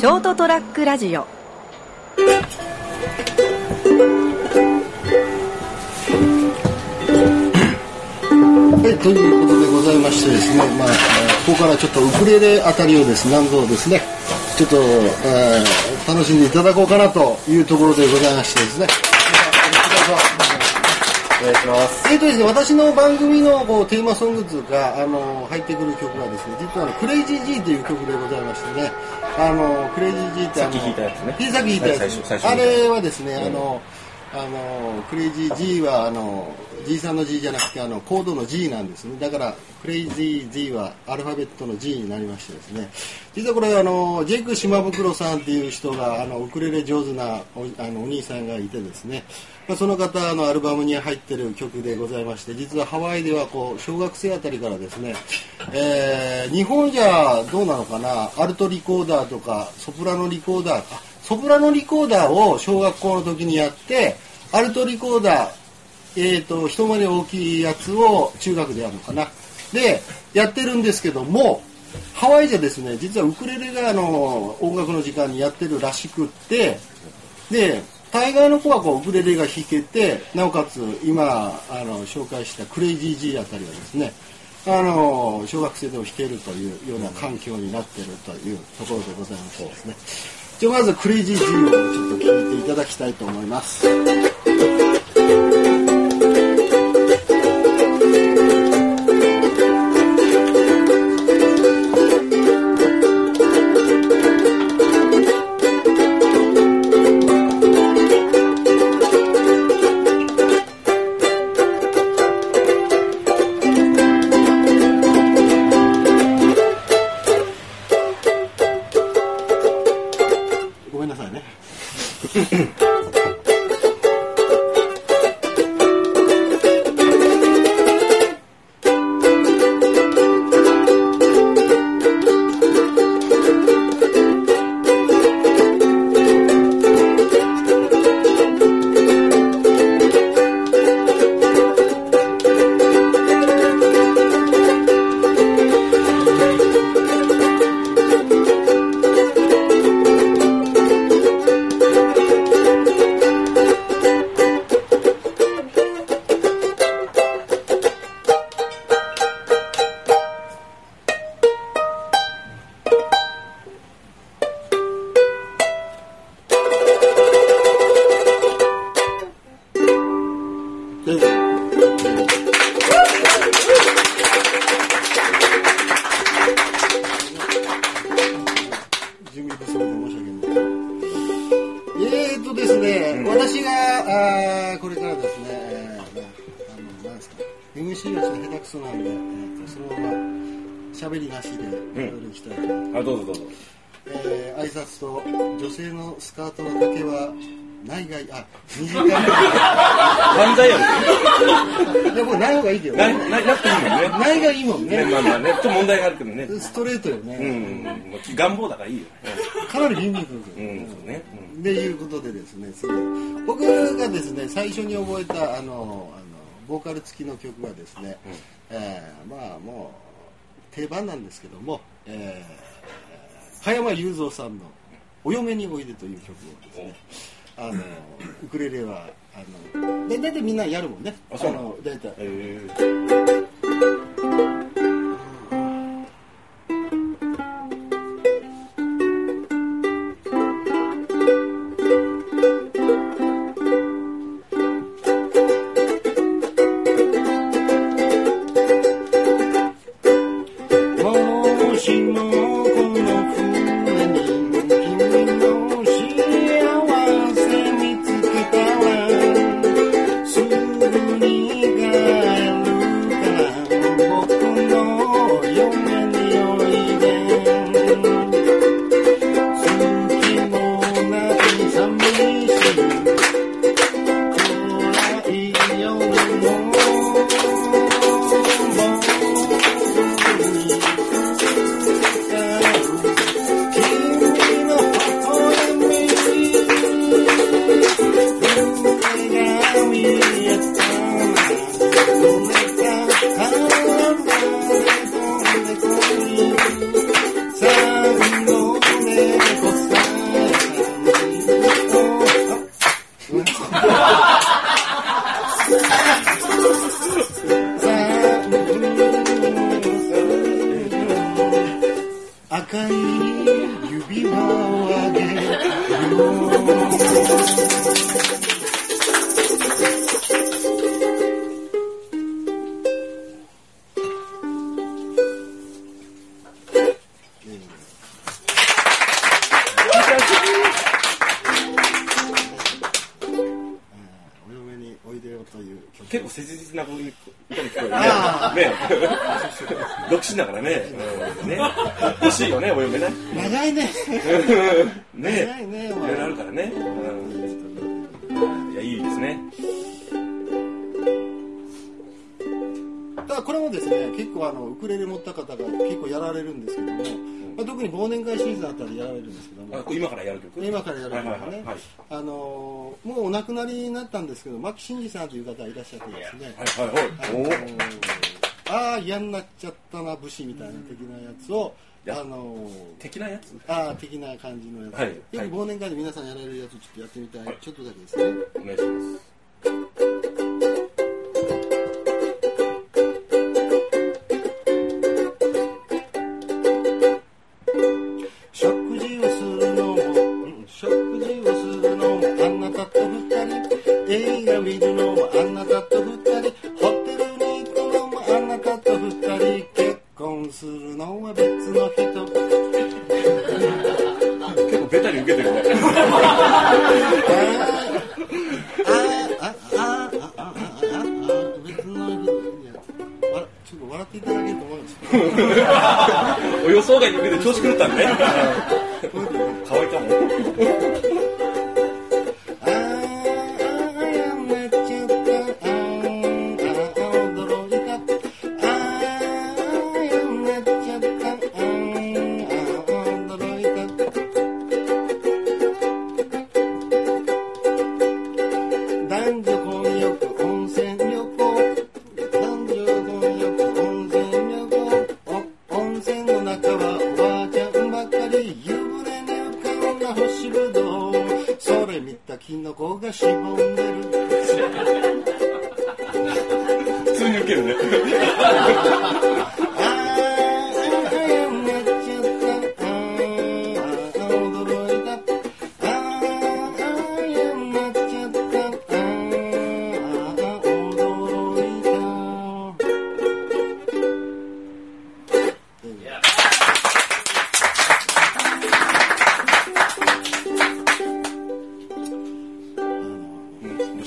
ショートトラックラジオ はい、ということでございましてですね、まあ、えーここからちょっとウクレレあたりをですね、なんぞですね、ちょっと、えー楽しんでいただこうかなというところでございましてですね。お願いします。えーとですね、私の番組のこうテーマソングズがあの入ってくる曲がですね、実はあのクレイジー G という曲でございましてね、あのクレイジー G ってあのさっき弾いたやつね。さっき弾いたやつ、はい最初最初あれはですね、あのあのクレイジー G はあの G さんの G じゃなくてあのコードの G なんですね。だからクレイジー G はアルファベットの G になりましてですね。実はこれあのジェイク島袋さんっていう人があのウクレレ上手なおあのお兄さんがいてですね。まあ、その方のアルバムに入ってる曲でございまして実はハワイではこう小学生あたりからですね、えー日本じゃどうなのかな？アルトリコーダーとかソプラノリコーダー？ソプラノリコーダーを小学校の時にやってアルトリコーダーえー、と一回り大きいやつを中学でやるのかなでやってるんですけどもハワイじゃですね実はウクレレがあの音楽の時間にやってるらしくってで大概の子はこうウクレレが弾けてなおかつ今あの紹介したクレイジー G あたりはですねあの小学生でも弾けるというような環境になってるというところでございましてですねじゃあまずクレイジー G をちょっと聞いていただきたいと思います。ごめんなさいね。ないがいあ短い。犯罪 やいやこれない方がいいけどな、ねな、なくていいもんね。ないがいい。もんねね、まあまあね、ちょっと問題があるけどね。ストレートようね、う願望だからいいよ。かなりビンビンくるけどうん、そうね。でいうことでですねそれ僕がですね最初に覚えたあのあのボーカル付きの曲がですね、えーまあもう定番なんですけども、えー、加山雄三さんの「お嫁においで」という曲をですねあのウクレレはあので大体みんなやるもんね。あそうなの？の大体。え。ーな歌に聞こえるあね。ね。独身だからね。うんね。欲しいよね、お嫁ね。長いね ね。長いねいろいろあるからね。うんいや、いいですね。ただこれもですね結構あのウクレレ持った方が結構やられるんですけども、まあ、特に忘年会シーズンあたりやられるんですけども。今からやる曲？今からやるはいのがねはいはいはい。あのーもうお亡くなりになったんですけど牧真司さんという方がいらっしゃってですね。はいはいはい。ーああ嫌になっちゃったな武士みたいな的なやつをあのー的なやつ？ああ的な感じのやつ、はいよくはい忘年会で皆さんやられるやつちょっとやってみたい、はい。ちょっとだけですね。お願いします。顔は別の人。結構ベタに受けてるね。あああああああ別の人。ちょっと笑っていただけると思うんですけ予想外に受けて調子狂ったんで。ね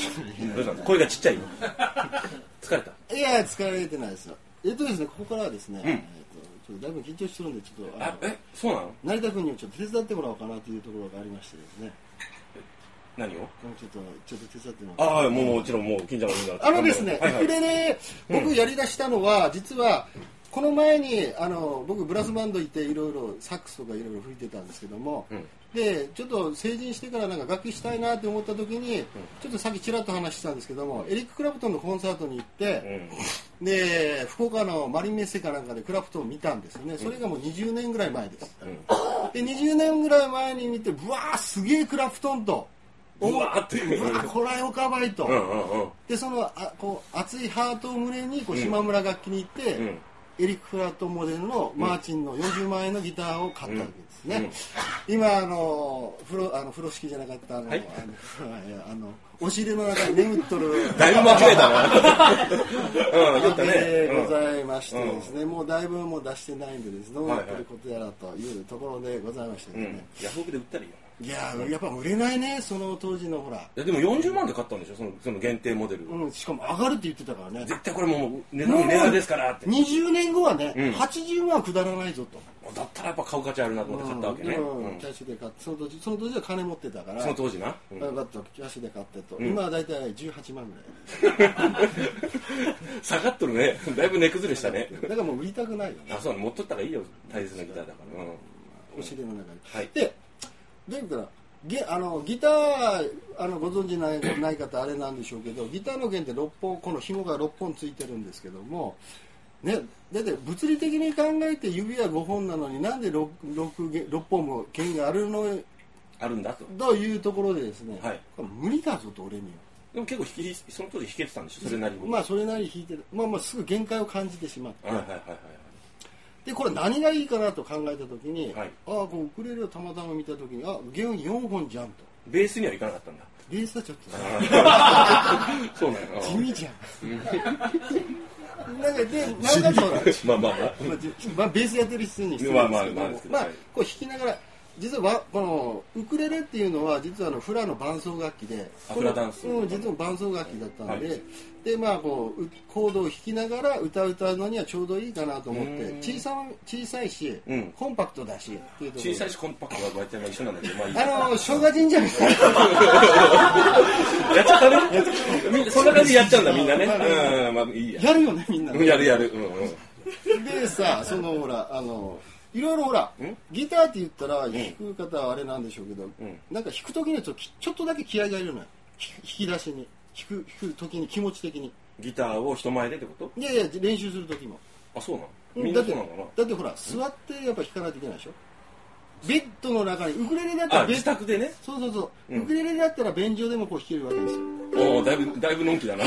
どうしたどうした声がちっちゃいよ。疲れた？いや疲れてないですよ。えっとですねここからはですね、うん。えっとちょっとだいぶ緊張してるんでちょっとあえ、そうなの？成田君にもちょっと手伝ってもらおうかなというところがありましてですね。何を？ちょっとちょっと手伝ってもらおうああ、もうもちろんもう近所のみんな。あのですね、はいはい。ウクレレ、僕やりだしたのは、実は、この前に、あの、僕ブラスバンド行っていろいろサックスとかいろいろ吹いてたんですけども、うんで、ちょっと成人してからなんか楽器したいなって思った時に、ちょっとさっきちらっと話してたんですけども、エリック・クラプトンのコンサートに行って、うん。で、福岡のマリンメッセかなんかでクラプトンを見たんですよね。それがもう20年ぐらい前です。で、20年ぐらい前に見て、ぶわーすげえクラプトンと。うわーってうわーこらよかばいと。うんうんうん。でそのあこう熱いハートを胸にこう島村楽器に行って、うんエリック・フラットンモデルのマーチンの40万円のギターを買ったわけですね、今あの風呂あの風呂敷じゃなかったあの,、はいあののお尻の中に眠っとるだいぶ間違えたな。うん、言ったね。ございましてですね、もうだいぶもう出してないんでですねどうなってることやらというところでございましてですうんね、。ヤフオクで売ったらいいよ。いややっぱ売れないねその当時のほら、いやでも40万で買ったんでしょ？そのその限定モデル。うん、しかも上がるって言ってたからね絶対これもう値段値段ですからって。20年後はね、うん80万はくだらないぞと。だったらやっぱ買う価値あるなと思って買ったわけね。うんうんキャッシュで買ってその時その時は金持ってたからその当時な？うん分かったキャッシュで買ってと、ん今は大体18万ぐらい 下がっとるね。だいぶ値崩れしたね。だからもう売りたくないよねあ、そう持っとったらいいよ。大切なギターだから。うん。お尻の中に、はいでどういうかなゲあのギターあのご存知ないない方あれなんでしょうけどギターの弦って6本この紐が6本ついてるんですけどもね、だって物理的に考えて指は5本なのになんで 6, 6, 弦6本も弦があるの？あるんだと。というところでですね、はい無理だぞと俺には。でも結構弾き、その当時弾けてたんでしょ？それなりに。まあそれなりに弾いてるまあまあすぐ限界を感じてしまって、はいはいはいはい。でこれ何がいいかなと考えた時に、はい。ああこうウクレレをたまたま見た時にあ弦4本じゃんと。ベースにはいかなかったんだ。ベースはちょっと。そうなんや地味じゃん。なんかでなんかほらまあまあまあ。まあベースやってる人に失礼ですけどまあまあまあまあはいこう弾きながら実はわこのウクレレっていうのは実はあのフラの伴奏楽器で。あフラダンス。うん、実は伴奏楽器だったんで、はい。でまあこううコードを弾きながら歌う歌うのにはちょうどいいかなと思ってうん。小さ小さいし、うん。コンパクトだし小さいしコンパクトが割と一緒なんだけどまあいい。あの生姜神社みたいな。やっちゃったね。みんなそんな感じでやっちゃうんだみんなね。うんまあいいや。やるよねみんなやるやる。うんうん。でさそのほらあのいろいろほらん？ギターって言ったら弾く方はあれなんでしょうけど、ん。なんか弾く時にはちょっとちょっとだけ気合がいるのよ。弾弾き出しに。弾く弾く時に気持ち的に。ギターを人前でってこと？いやいや練習する時も。あそうなの？だってだってほら座ってやっぱ弾かないといけないでしょ？ベッドの中にウクレレだったらベッ自宅でね。そうそうそう、うん。ウクレレだったら便所でもこう弾けるわけですよ。おおだいぶだいぶのんきだな。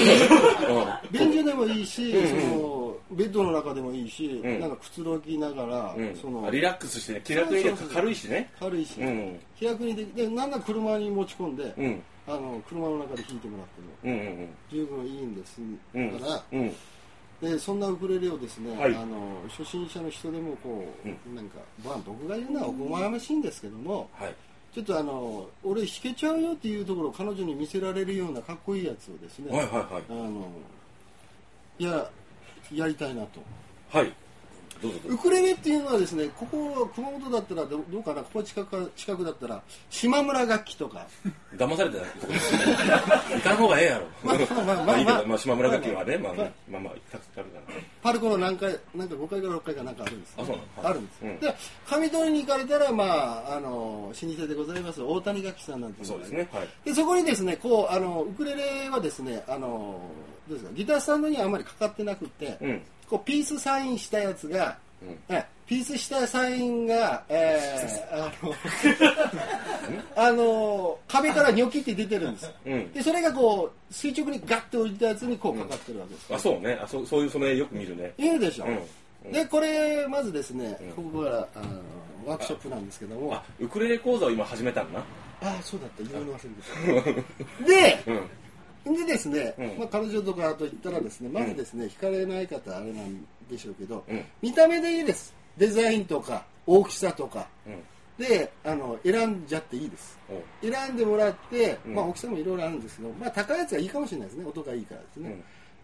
便所でもいいし、うんうんそのベッドの中でもいいし、うん。なんかくつろぎながら、うん。そのあリラックスしてね。気楽に軽いしね。軽いし、うん。気楽にできでなんなら車に持ち込んで、うん。あの車の中で弾いてもらってもうんうん十分いいんです。うん。から、うんでそんなウクレレをですね、はい。あの初心者の人でもこう、うなんか、まあ、僕が言うのはおこがましいんですけどもはい。ちょっとあの俺弾けちゃうよっていうところを彼女に見せられるようなかっこいいやつをですね、はいはいはい。あのいややりたいなと。はいウクレレっていうのはですねここ熊本だったらどどうかなここ近くか近くだったら島村楽器とか。騙されてない行かん方がええやろ。まあまあまあまあいいけどまあ島村楽器はねまあまあ。まあまあたくさんあるから。パルコの何回なんか5回から6回かなんかあるんです、あそうなの？はいあるんです、うん。で上取りに行かれたらまああの老舗でございます大谷楽器さんなんていうそうですね。はい。でそこにですねこうあのウクレレはですねあのどうですかギタースタンドにはあまりかかってなくて、うんこうピースサインしたやつが、うん。えピースしたサインが、えー、あの あの壁からニョキって出てるんです、うん。でそれがこう垂直にガッて置いたやつにこうかかってるわけです、あそうね。あそうそういうそれよく見るね。いいでしょ、うん。でこれまずですね、うん。ここからあのワークショップなんですけども。あウクレレ講座を今始めたんだな。ああそうだった。言うの忘れてた。でうんでですね、うん。まあ、彼女とかと言ったらですねまずですね、惹かれない方あれなんでしょうけど、うん。見た目でいいです。デザインとか大きさとか。うん。であの選んじゃっていいです。おう。選んでもらって、うん。まあ、大きさもいろいろあるんですけど、まあ、高いやつがいいかもしれないですね。音がいいからですね、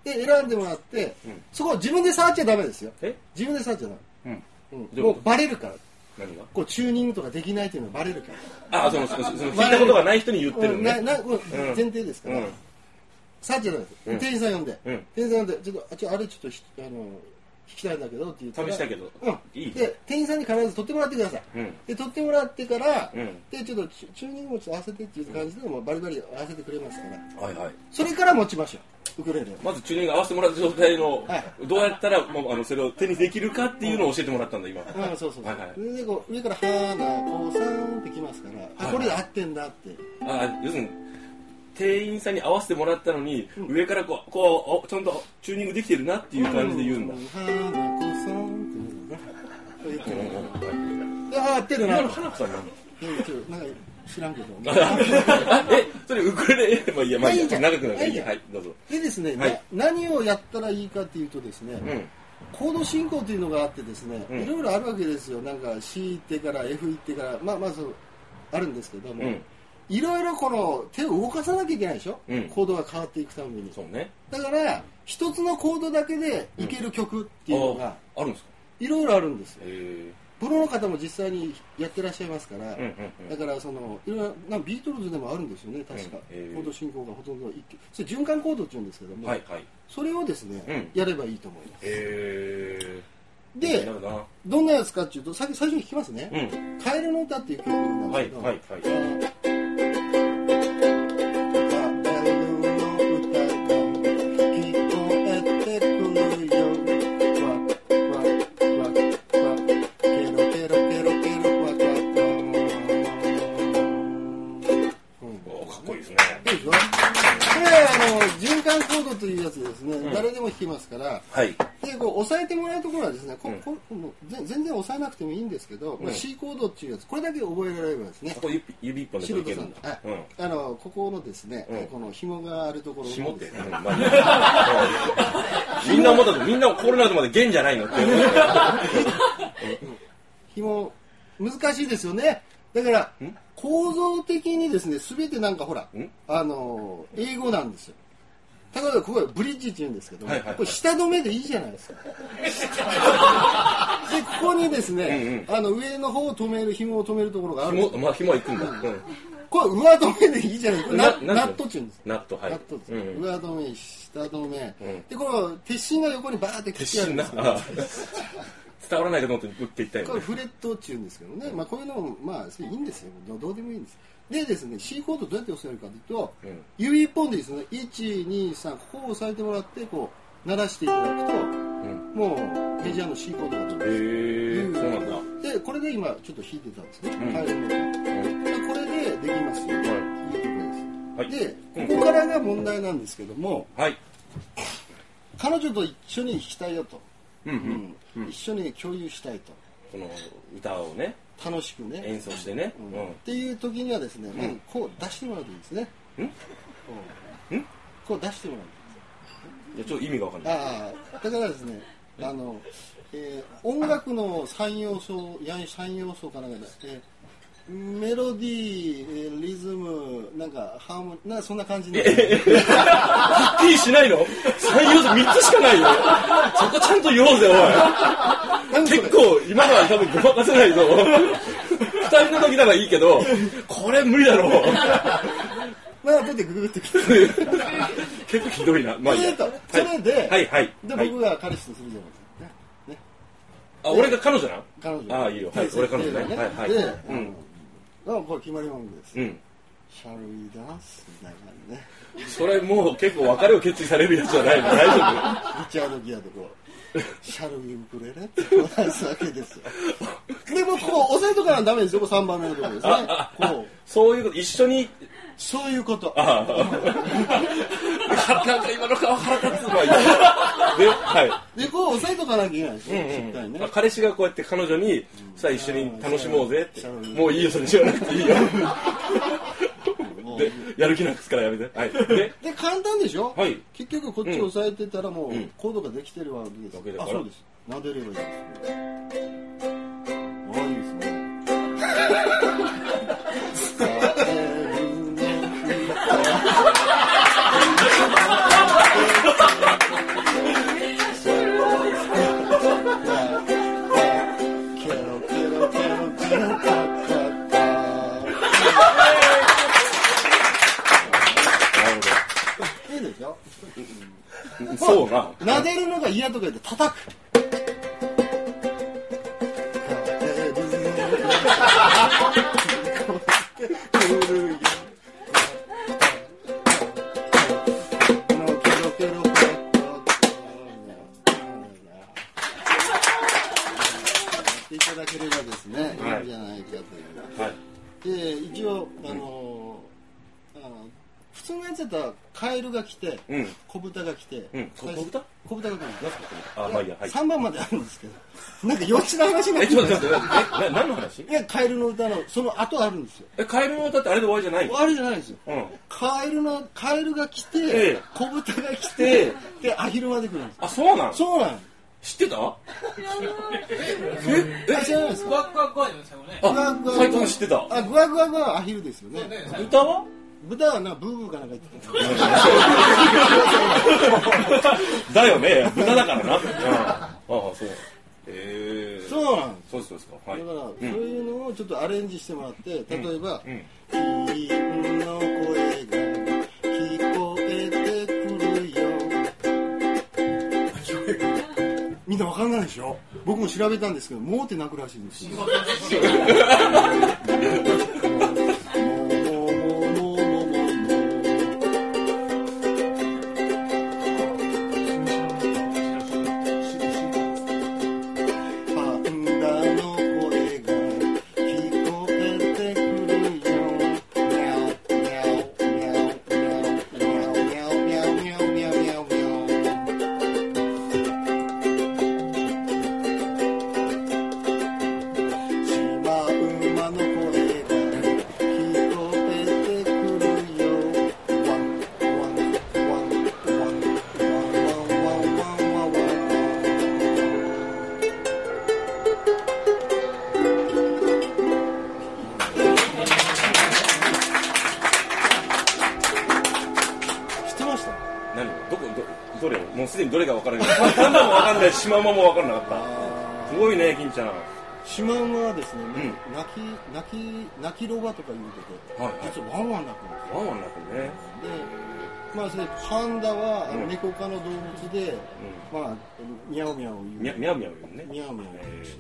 うん。で選んでもらって、うん。そこを自分で触っちゃダメですよ。え？自分で触っちゃダメ、うん。うん。どういうこと？もうバレるから。何が？こうチューニングとかできないっていうのはバレるから。あそのそのその聞いたことがない人に言ってるうんねななうん。前提ですから、うん触っちゃうん。店員さん呼んで、うん。店員さん呼んでちょっとあちょあれちょっとひあの弾きたいんだけどって言ったら試したけど。うん。いいで店員さんに必ず取ってもらってください、うん。で取ってもらってから、うん。でちょっとチューニングもちょっと合わせてっていう感じでもうバリバリ合わせてくれますから。はいはい。それから持ちましょうウクレレを。まずチューニング合わせてもらった状態のはい。どうやったらもうあのそれを手にできるかっていうのを教えてもらったんだ今。うん、そうそうそう、はいはい。でこう上から「はなこうさん」ってきますから、あはいこれで合ってんだって。あ要するに店員さんに合わせてもらったのに、上からこうこうおちゃんとチューニングできてるなっていう感じで言うんだ、あ合ってるな。花子さんなのなんか知らんけど。あ えそれウクレレまあいいやまあいいやいいじゃん。長くなるいいはいどうぞ。でですね、はい。な何をやったらいいかっていうとですね、うん。コード進行というのがあってですね、うん。いろいろあるわけですよ。なんか C 行ってから F 行ってからまあまあそうあるんですけども、うんいろいろこの手を動かさなきゃいけないでしょ、うん。コードが変わっていくために。そうね。だから一つのコードだけでいける曲っていうのがああるんですか？いろいろあるんですよ。へプロの方も実際にやってらっしゃいますから、えうんだからそのいろいろなビートルズでもあるんですよね確か、コード進行がほとんど一それ循環コードっていうんですけども、はいはい。それをですね、うん。やればいいと思います。へえ。でどんなやつかっていうとさ最初に聞きますね。うん「カエルの歌」っていう曲なんですけど、はいはいはいど、まあ、C コードっていうやつこれだけ覚えられればですね。ここ指指一本で素いけるんだ。うん。あのここのですね、うん。この紐があるところを。紐って、うん。まあみんな思ったとみんなコロナとまで弦じゃないのって。紐難しいですよね。だからん。構造的にですね全てなんかほらん。あの英語なんですよ例えばここはブリッジって言うんですけども、はいはいはい。これ下止めでいいじゃないですか。でここにですね、あの上の方を止める紐を止めるところがあるんです。紐まあ紐は行くんだ、うん。これ上止めでいいじゃない。これナななんナットって言うんです。ナットはい。ナットです、うん上止め下止め、うん。でこの鉄心が横にバーって鉄切ってあるんです。伝わらないかと思って打っていったよこれねフレットって言うんですけどね、まあ、こういうのもまあいいんですよ。どどうでもいいんですでですね C コードどうやって押さえるかというと、うん。指一本でですね123ここを押さえてもらってこう鳴らしていただくとうん。もうメジャーの C コードが出へるえそうなんだ。でこれで今ちょっと弾いてたんですね、うん。でこれでできますよ、はい。い、いとこはい。ですでここからが問題なんですけどもはい。彼女と一緒に弾きたいよと、うんうん。うん。一緒に共有したいと。この歌をね楽しくね。演奏してね。うん。っていう時にはですね、まずこう出してもらうといいですね。ん？こううん？こう出してもらう。いやちょっと意味がわかんない。ああ、だからですね、あの、えー音楽の三要素、や三要素かなんかで、えーメロディー、えーリズム、なんかハーモニー、なんかそんな感じで。はっきりしないの ?3 要素3つしかないよ。そこちゃんと言おうぜ、おい。結構、今のは多分ごまかせないぞ。二人の時ならいいけど、これ無理だろう。まあ、後でググってきて。結構ひどいな。まあいいや。えーとそれで、はい、はい。で、はい僕が彼氏とするじゃないですか。ねねあ、俺が彼女なの？彼女。ああ、いいよ。はい、俺彼女ね。はい、はい。で、うん。あのこれ決まり文句です。うん。Shall we dance? みたいな感じね。それもう結構別れを決意されるやつじゃないの？大丈リチャード・ギアでこう、シャルウィウクレレってこう出すわけですよ。でもこう押さえとかなダメですよ、これ3番目のところですね。こう、夫そういうこと、一緒に、そういうこと。ああ。なんか今の顔腹立つわ、今。で、はい。で、こう押さえとかなきゃいけないですよ、うんしっかりねあ。彼氏がこうやって彼女に、さあ一緒に楽しもうぜってうん。もういいよ、それじゃなくていいよ。やる気なくすからやめて。はい。で、で、簡単でしょ？はい結局こっち押さえてたらもううんコードができてるわけですわけだからあ、そうです。撫でればいいですよ。あ、いいですね。な。撫でるのが嫌とか言って叩く。小豚？小豚が来るんですあ、まあいいや、はい。3番まであるんですけど。なんか幼稚な話になえ、ってちょっと待って、え、な何の話？いやカエルの歌のその後あるんですよ。え、カエルの歌ってあれで終わりじゃないの？あれじゃないですよ。うん。カエルのカエルが来て、ええ。小豚が来てでアヒルまで来るんです。あ、そうなん？そうなん知ってた？え、え知らない。ですかクワクワクワじゃないですかね。あ、斉藤さん知ってた。あグワグワグワはアヒルですよね。歌は？豚はなブーブーかなんか言ってただよね。豚だからな。うん。ああ、そう。ええ。そうなんですそうです、そうですか。はい。だから、うそういうのをちょっとアレンジしてもらって、例えば、うん。君の声が聞こえてくるよ。みんなわかんないでしょ僕も調べたんですけど、もうって泣くらしいんですよ。シマウマも分からなかった。すごいね金ちゃん。シマウマはですね、ん。泣き泣き泣きロバとか言うてて、はいはい。実はワンワン鳴くんですよ。ワンワン鳴くね。でまあそれパンダはうん。猫科の動物で、まあミャオミャオ言う。ミャミャウミャウ言うね。ミャオミャオ。言うえー。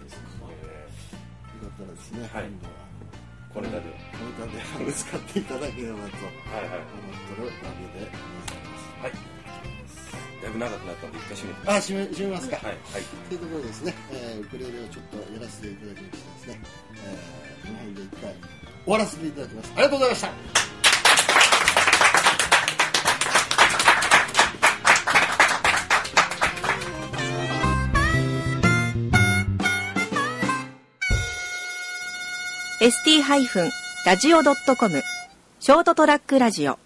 よかったらですね、はい。今度は。これだけこの歌であの使っていただければと思ってるわけでございます。はいだいぶ長くなったんで一回閉めてあ閉め閉めますか、はいはい。というところでですね、えーウクレレをちょっとやらせていただきましてですね、えーこの辺で一回終わらせていただきます。ありがとうございました。ー ST-radio.com ショートトラックラジオ